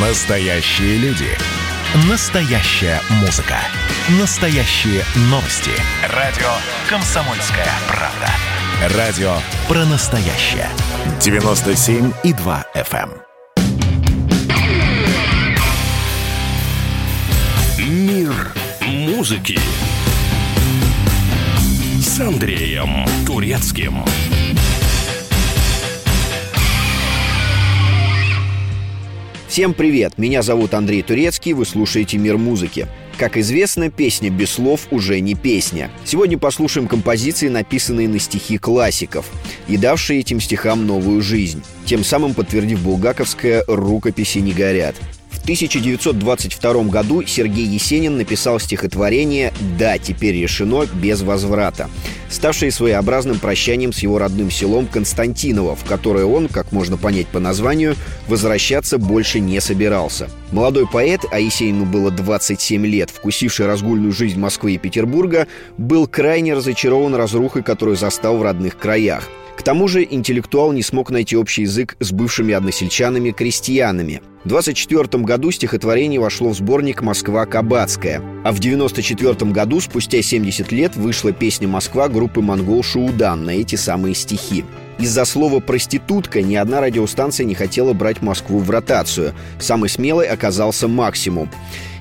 Настоящие люди. Настоящая музыка. Настоящие новости. Радио «Комсомольская правда». Радио про настоящее. 97,2 FM. эм. Мир музыки с Андреем Турецким. Всем привет! Меня зовут Андрей Турецкий, вы слушаете «Мир музыки». Как известно, песня без слов уже не песня. Сегодня послушаем композиции, написанные на стихи классиков и давшие этим стихам новую жизнь, тем самым подтвердив булгаковское «рукописи не горят». В 1922 году Сергей Есенин написал стихотворение «Да, теперь решено, без возврата», ставшее своеобразным прощанием с его родным селом Константиново, в которое он, как можно понять по названию, возвращаться больше не собирался. Молодой поэт, а Есенину было 27 лет, вкусивший разгульную жизнь Москвы и Петербурга, был крайне разочарован разрухой, которую застал в родных краях. К тому же интеллектуал не смог найти общий язык с бывшими односельчанами-крестьянами. В 24 году стихотворение вошло в сборник «Москва Кабацкая», а в 94 году, спустя 70 лет, вышла песня «Москва» группы «Монгол Шуудан» на эти самые стихи. Из-за слова «проститутка» ни одна радиостанция не хотела брать Москву в ротацию. Самый смелый оказался «Максимум».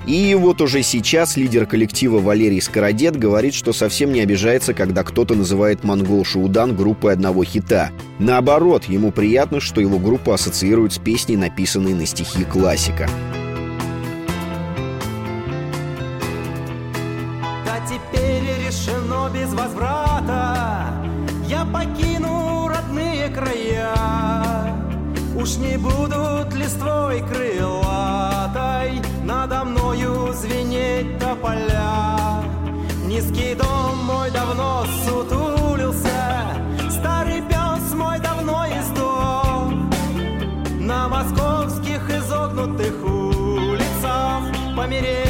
И вот уже сейчас лидер коллектива Валерий Скородет говорит, что совсем не обижается, когда кто-то называет «Монгол Шуудан» группой одного хита. Наоборот, ему приятно, что его группа ассоциирует с песней, написанной на стихи классика. Да теперь решено без возврата Я покину родные края Уж не будут листвой мною звенеть тополя Низкий дом мой давно сутулился Старый пес мой давно издох. На московских изогнутых улицах Помереть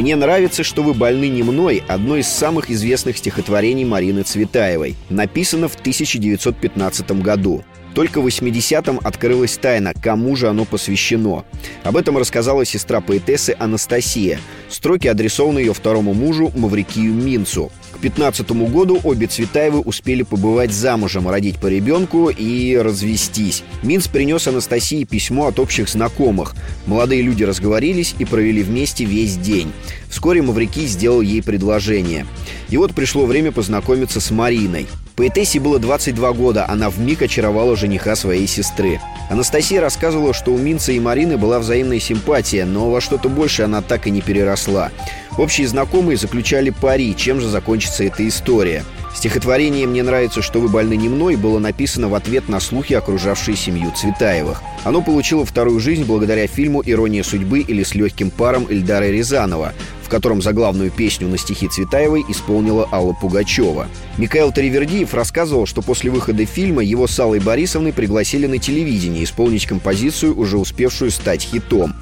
«Мне нравится, что вы больны не мной» — одно из самых известных стихотворений Марины Цветаевой. Написано в 1915 году. Только в 80-м открылась тайна, кому же оно посвящено. Об этом рассказала сестра поэтессы Анастасия. Строки адресованы ее второму мужу Маврикию Минцу. К 15 году обе Цветаевы успели побывать замужем, родить по ребенку и развестись. Минц принес Анастасии письмо от общих знакомых. Молодые люди разговорились и провели вместе весь день. Вскоре Маврикий сделал ей предложение. И вот пришло время познакомиться с Мариной. Поэтессе было 22 года, она вмиг очаровала жениха своей сестры. Анастасия рассказывала, что у Минца и Марины была взаимная симпатия, но во что-то больше она так и не переросла. Общие знакомые заключали пари, чем же закончится эта история. Стихотворение «Мне нравится, что вы больны не мной» было написано в ответ на слухи, окружавшие семью Цветаевых. Оно получило вторую жизнь благодаря фильму «Ирония судьбы» или «С легким паром» Эльдара Рязанова, в котором заглавную песню на стихи Цветаевой исполнила Алла Пугачева. Михаил Таривердиев рассказывал, что после выхода фильма его с Аллой Борисовной пригласили на телевидение исполнить композицию, уже успевшую стать хитом.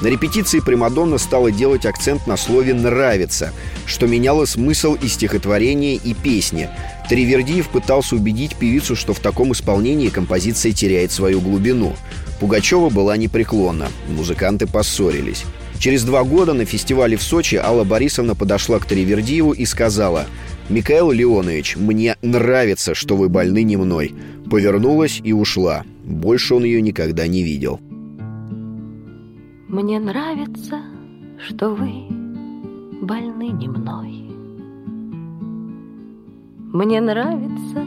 На репетиции Примадонна стала делать акцент на слове «нравится», что меняло смысл и стихотворения, и песни. Тривердиев пытался убедить певицу, что в таком исполнении композиция теряет свою глубину. Пугачева была непреклонна. Музыканты поссорились. Через два года на фестивале в Сочи Алла Борисовна подошла к Тривердиеву и сказала «Михаил Леонович, мне нравится, что вы больны не мной». Повернулась и ушла. Больше он ее никогда не видел. Мне нравится, что вы больны не мной. Мне нравится,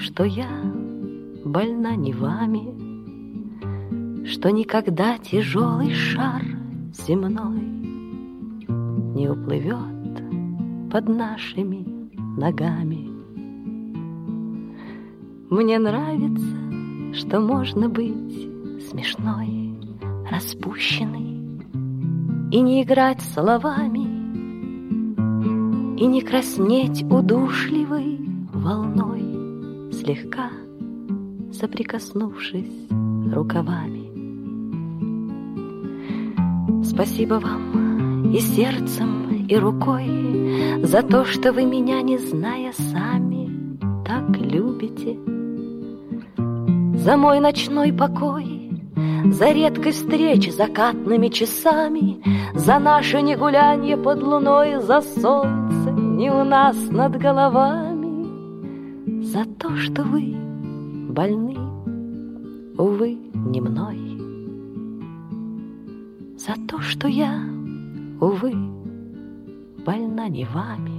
что я больна не вами, Что никогда тяжелый шар земной Не уплывет под нашими ногами. Мне нравится, что можно быть смешной распущенный И не играть словами И не краснеть удушливой волной Слегка соприкоснувшись рукавами. Спасибо вам и сердцем, и рукой За то, что вы меня, не зная сами, так любите. За мой ночной покой за редкой встречи закатными часами, За наше не гулянье под луной, За солнце не у нас над головами, За то, что вы больны, увы, не мной, За то, что я, увы, больна не вами.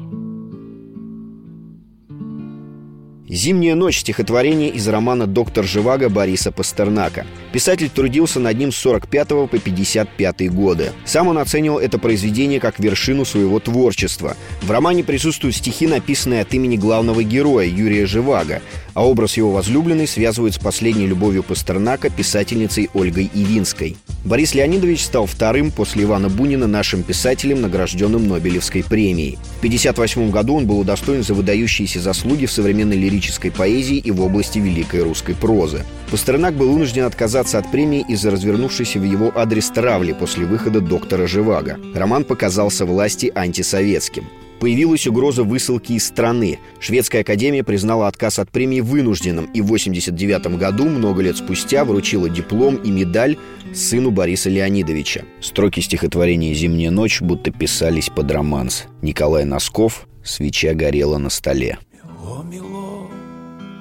«Зимняя ночь» — стихотворение из романа «Доктор Живаго» Бориса Пастернака. Писатель трудился над ним с 45 по 55 годы. Сам он оценивал это произведение как вершину своего творчества. В романе присутствуют стихи, написанные от имени главного героя Юрия Живаго, а образ его возлюбленной связывают с последней любовью Пастернака писательницей Ольгой Ивинской. Борис Леонидович стал вторым после Ивана Бунина нашим писателем, награжденным Нобелевской премией. В 1958 году он был удостоен за выдающиеся заслуги в современной лирической поэзии и в области великой русской прозы. Пастернак был вынужден отказаться от премии из-за развернувшейся в его адрес травли после выхода «Доктора Живаго». Роман показался власти антисоветским. Появилась угроза высылки из страны. Шведская академия признала отказ от премии вынужденным и в 1989 году, много лет спустя, вручила диплом и медаль сыну Бориса Леонидовича. Строки стихотворения «Зимняя ночь» будто писались под романс. Николай Носков «Свеча горела на столе». Мело, мело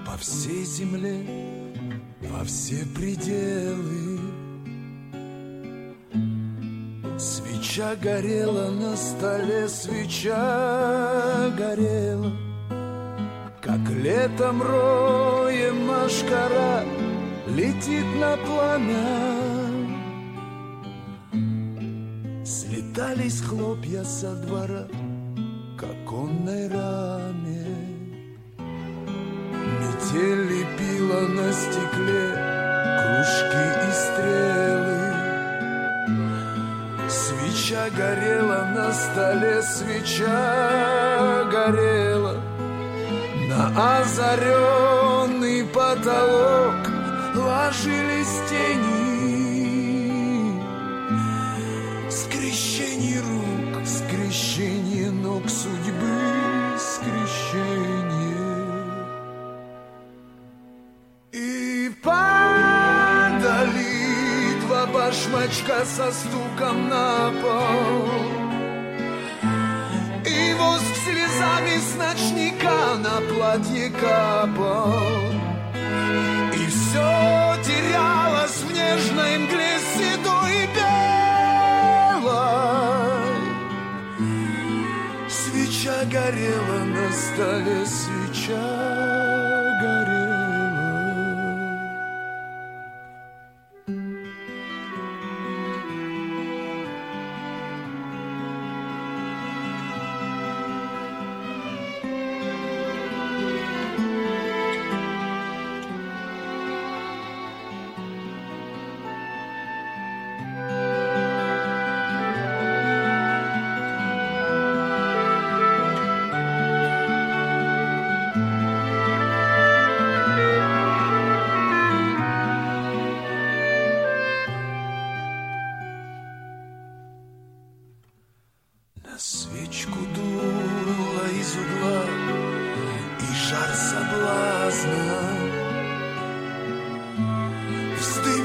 по всей земле, во все пределы Свеча горела на столе, свеча горела, Как летом роем машкара летит на пламя. Слетались хлопья со двора к оконной раме. Метель лепила на стекле Свеча горела на столе, свеча горела. На озаренный потолок ложились тени. Скрещение рук, скрещение ног судьбы, скрещение башмачка со стуком на пол. И воск слезами с ночника на платье капал И все терялось в нежной мгле седой и белой. Свеча горела на столе, свеча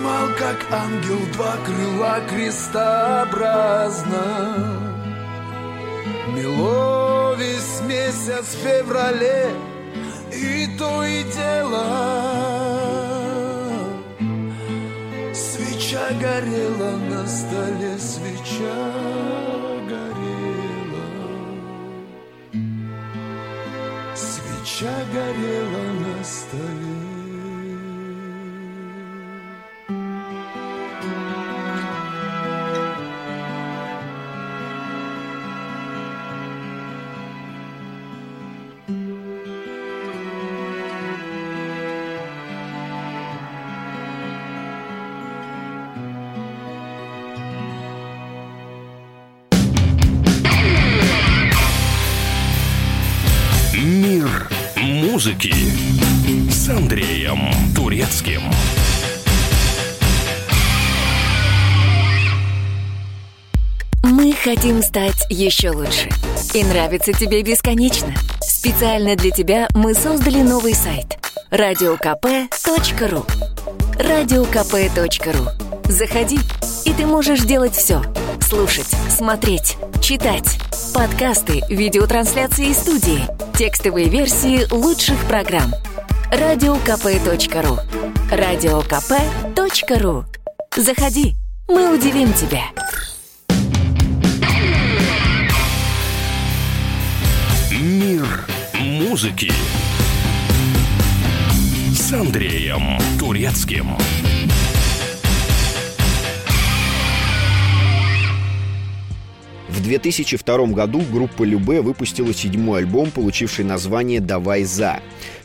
Вздымал, как ангел, два крыла крестообразно. Мело весь месяц в феврале И то и дело. Свеча горела на столе, свеча горела. Свеча горела на столе музыки с Андреем Турецким. Мы хотим стать еще лучше. И нравится тебе бесконечно. Специально для тебя мы создали новый сайт радиокп.ру радиокп.ру Заходи, и ты можешь делать все. Слушать, смотреть, читать. Подкасты, видеотрансляции студии, текстовые версии лучших программ. радиокп.ру радиокп.ру Заходи, мы удивим тебя. Мир музыки с Андреем Турецким. В 2002 году группа Любе выпустила седьмой альбом, получивший название «Давай за».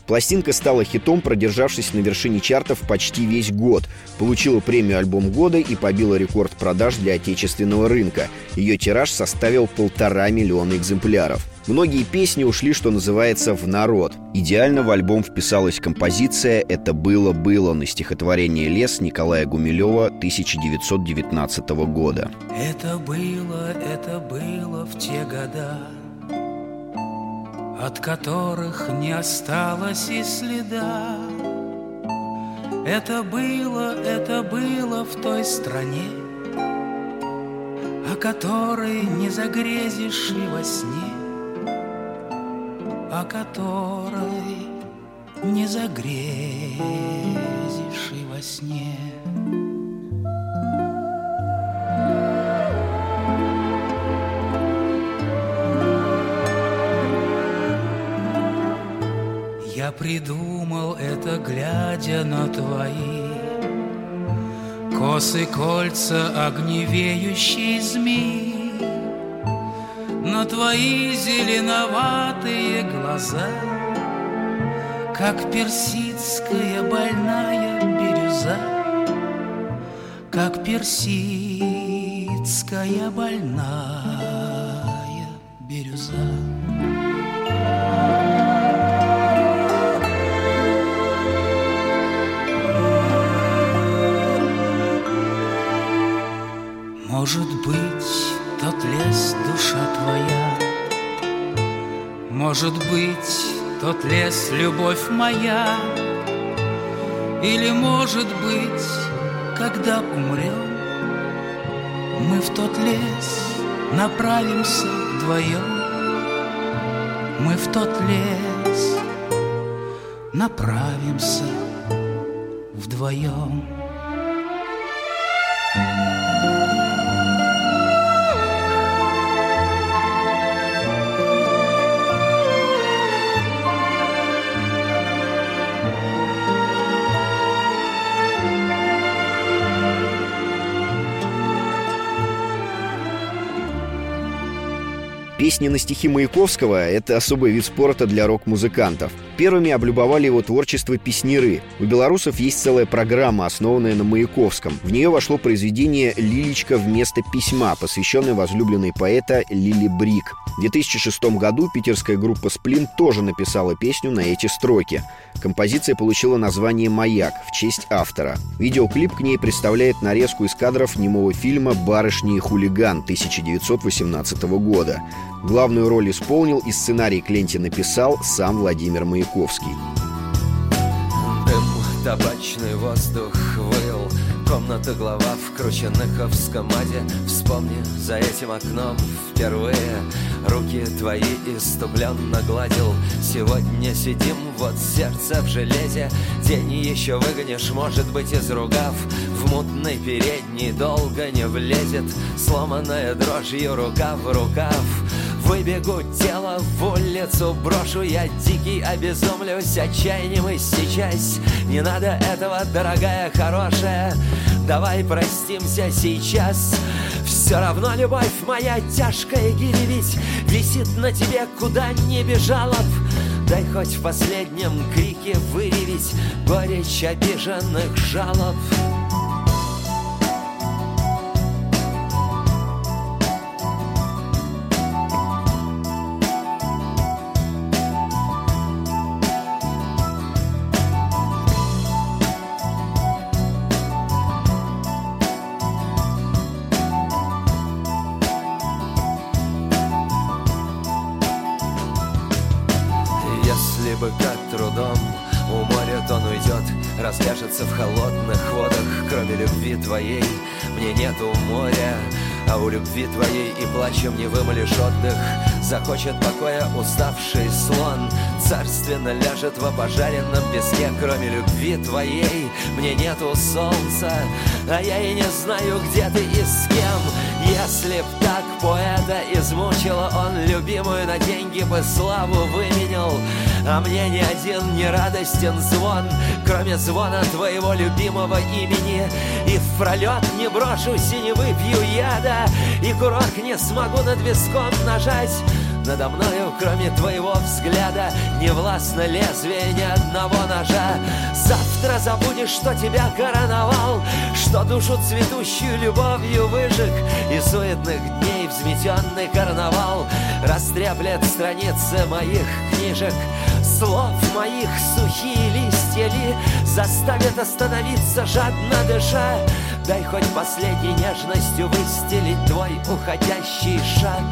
Пластинка стала хитом, продержавшись на вершине чартов почти весь год. Получила премию «Альбом года» и побила рекорд продаж для отечественного рынка. Ее тираж составил полтора миллиона экземпляров. Многие песни ушли, что называется, в народ. Идеально в альбом вписалась композиция «Это было-было» на стихотворение «Лес» Николая Гумилева 1919 года. Это было, это было в те года, От которых не осталось и следа. Это было, это было в той стране, О которой не загрезишь и во сне, О которой не загрезишь и во сне. Я придумал это, глядя на твои Косы, кольца, огневеющие змеи На твои зеленоватые глаза Как персидская больная бирюза Как персидская больная бирюза. Может быть, тот лес душа твоя, Может быть, тот лес любовь моя, Или, может быть, когда умрем, Мы в тот лес направимся вдвоем, Мы в тот лес направимся вдвоем. Песни на стихи Маяковского — это особый вид спорта для рок-музыкантов. Первыми облюбовали его творчество песниры. У белорусов есть целая программа, основанная на Маяковском. В нее вошло произведение «Лилечка вместо письма», посвященное возлюбленной поэта Лили Брик. В 2006 году питерская группа «Сплин» тоже написала песню на эти строки. Композиция получила название «Маяк» в честь автора. Видеоклип к ней представляет нарезку из кадров немого фильма «Барышни и хулиган» 1918 года. Главную роль исполнил и сценарий к ленте написал сам Владимир Маяковский. Дым, табачный воздух выл. Комната глава в Крученыховском аде. Вспомни, за этим окном впервые Руки твои иступленно гладил. Сегодня сидим, вот сердце в железе. День еще выгонишь, может быть, из ругав. В мутной передней долго не влезет. Сломанная дрожью рука в рукав Выбегу тело в улицу, брошу я дикий, обезумлюсь отчаянием и сейчас. Не надо этого, дорогая, хорошая, давай простимся сейчас. Все равно любовь моя тяжкая гиревить Висит на тебе, куда не бежала б. Дай хоть в последнем крике выревить Горечь обиженных жалоб Бы как трудом. Уморит он уйдет Расляжется в холодных водах. Кроме любви твоей мне нету моря А у любви твоей и плачем не вымолишь отдых. Захочет покоя уставший слон Царственно ляжет в обожаренном песке. Кроме любви твоей мне нету солнца А я и не знаю, где ты и с кем. Если б так поэта измучила Он любимую на деньги бы славу выменял А мне ни один не радостен звон Кроме звона твоего любимого имени. И в пролет не брошусь и не выпью яда И курок не смогу над виском нажать. Надо мною, кроме твоего взгляда Не властно лезвие ни одного ножа. Завтра забудешь, что тебя короновал Что душу цветущую любовью выжег И суетных дней взметенный карнавал Растреплет страницы моих книжек. Слов моих сухие листья ли Заставят остановиться, жадно дыша? Дай хоть последней нежностью выстелить твой уходящий шаг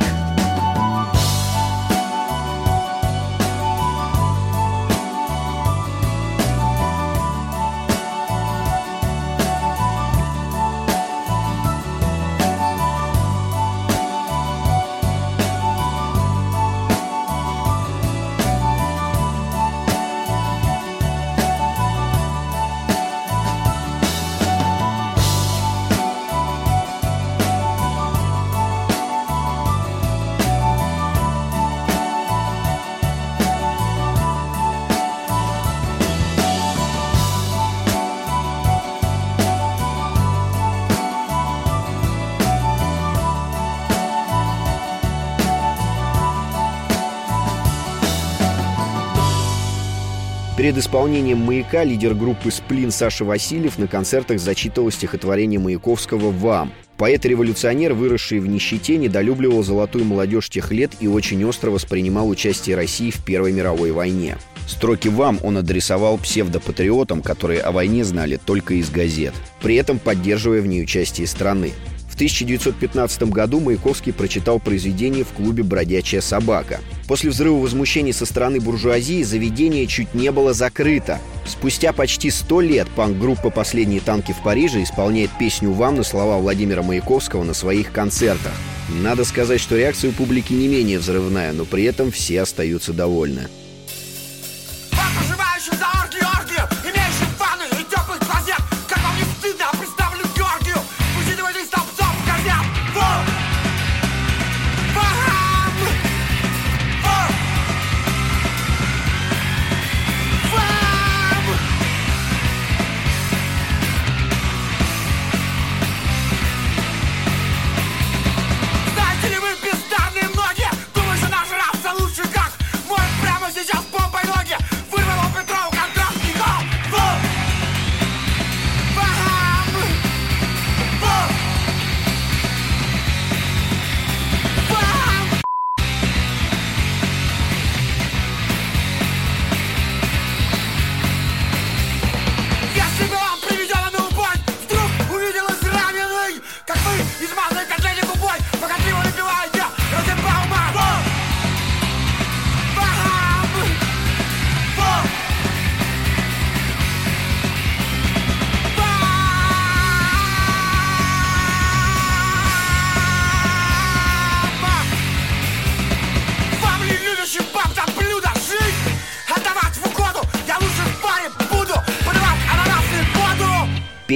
Перед исполнением «Маяка» лидер группы «Сплин» Саша Васильев на концертах зачитывал стихотворение Маяковского «Вам». Поэт-революционер, выросший в нищете, недолюбливал золотую молодежь тех лет и очень остро воспринимал участие России в Первой мировой войне. Строки «Вам» он адресовал псевдопатриотам, которые о войне знали только из газет, при этом поддерживая в ней участие страны. В 1915 году Маяковский прочитал произведение в клубе «Бродячая собака». После взрыва возмущений со стороны буржуазии заведение чуть не было закрыто. Спустя почти сто лет панк-группа «Последние танки в Париже» исполняет песню «Вам» на слова Владимира Маяковского на своих концертах. Надо сказать, что реакция у публики не менее взрывная, но при этом все остаются довольны.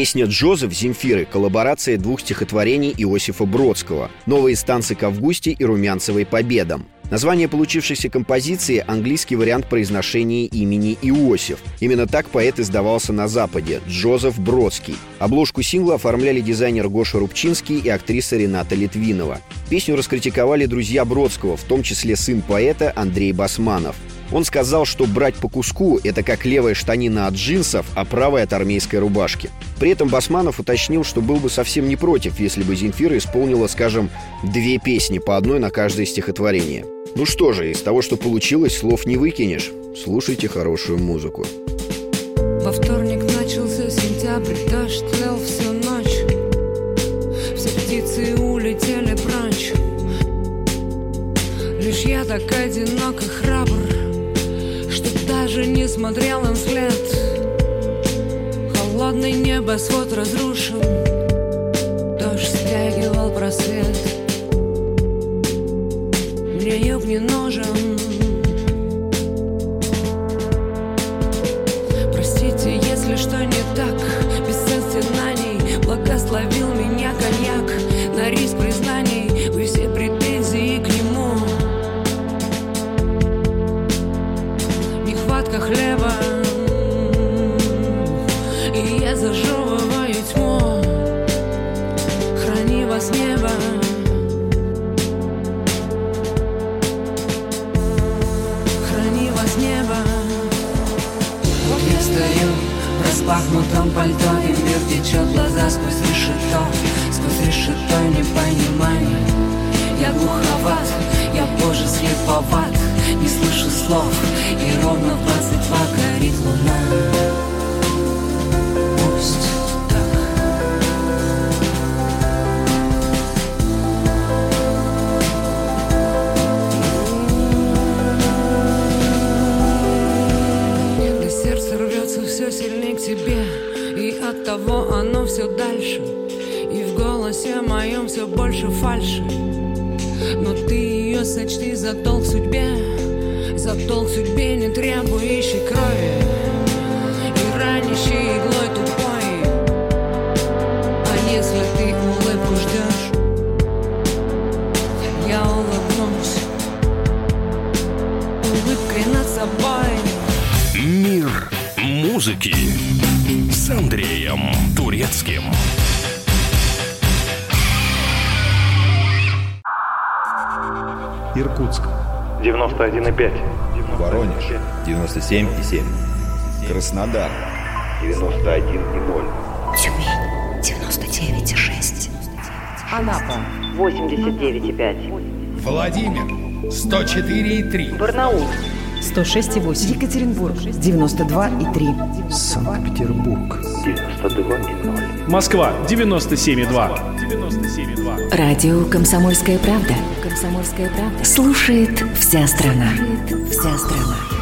Песня «Джозеф» Земфиры – коллаборация двух стихотворений Иосифа Бродского «Новые станции к Августе» и «Румянцевой победам». Название получившейся композиции – английский вариант произношения имени Иосиф. Именно так поэт издавался на Западе – Джозеф Бродский. Обложку сингла оформляли дизайнер Гоша Рубчинский и актриса Рената Литвинова. Песню раскритиковали друзья Бродского, в том числе сын поэта Андрей Басманов. Он сказал, что брать по куску – это как левая штанина от джинсов, а правая от армейской рубашки. При этом Басманов уточнил, что был бы совсем не против, если бы Земфира исполнила, скажем, две песни по одной на каждое стихотворение. Ну что же, из того, что получилось, слов не выкинешь. Слушайте хорошую музыку. Во вторник начался сентябрь, дождь лил всю ночь Все птицы улетели прочь Лишь я так одинок смотрел им вслед. Холодный небосвод разрушил. Дождь стягивал просвет. Мне юг не нужен течет глаза сквозь решето Сквозь решето непонимание Я глуховат, я позже слеповат Не слышу слов И ровно в 22 горит за долг судьбе За долг судьбе, не требующий крови А Мир музыки с Андреем Турецким. Иркутск. 91,5. Воронеж. 97,7. Краснодар. 91,0. Тюмень 99,6. Анапа 89,5. Владимир 104,3. Барнаул 106,8. Екатеринбург 92,3. Санкт-Петербург. 92,0. Москва 97,2. 97,2. Радио «Комсомольская правда». «Комсомольская правда». Слушает вся страна. Слушает вся страна.